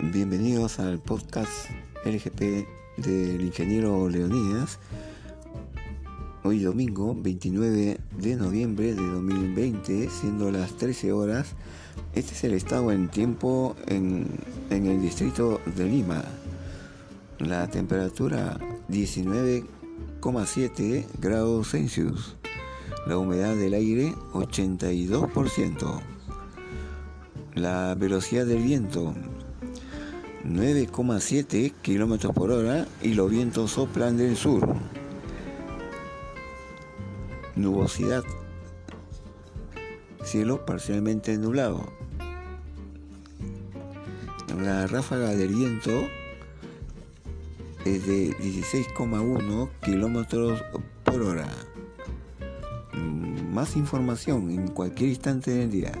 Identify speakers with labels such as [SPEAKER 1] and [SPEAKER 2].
[SPEAKER 1] bienvenidos al podcast LGP del ingeniero Leonidas. Hoy domingo 29 de noviembre de 2020, siendo las 13 horas. Este es el estado en tiempo en, en el distrito de Lima. La temperatura 19,7 grados Celsius. La humedad del aire 82%. La velocidad del viento 9,7 kilómetros por hora y los vientos soplan del sur. Nubosidad. Cielo parcialmente nublado. La ráfaga del viento es de 16,1 kilómetros por hora. Más información en cualquier instante del día.